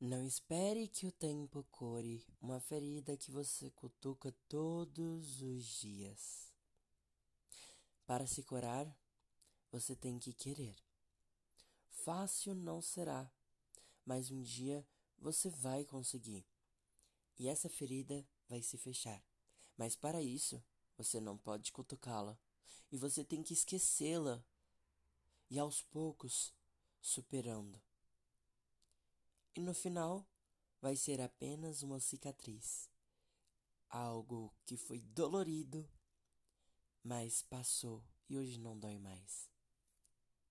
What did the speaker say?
Não espere que o tempo cure uma ferida que você cutuca todos os dias. Para se curar, você tem que querer. Fácil não será, mas um dia você vai conseguir. E essa ferida vai se fechar. Mas para isso, você não pode cutucá-la. E você tem que esquecê-la. E aos poucos, superando. E no final, vai ser apenas uma cicatriz. Algo que foi dolorido, mas passou e hoje não dói mais.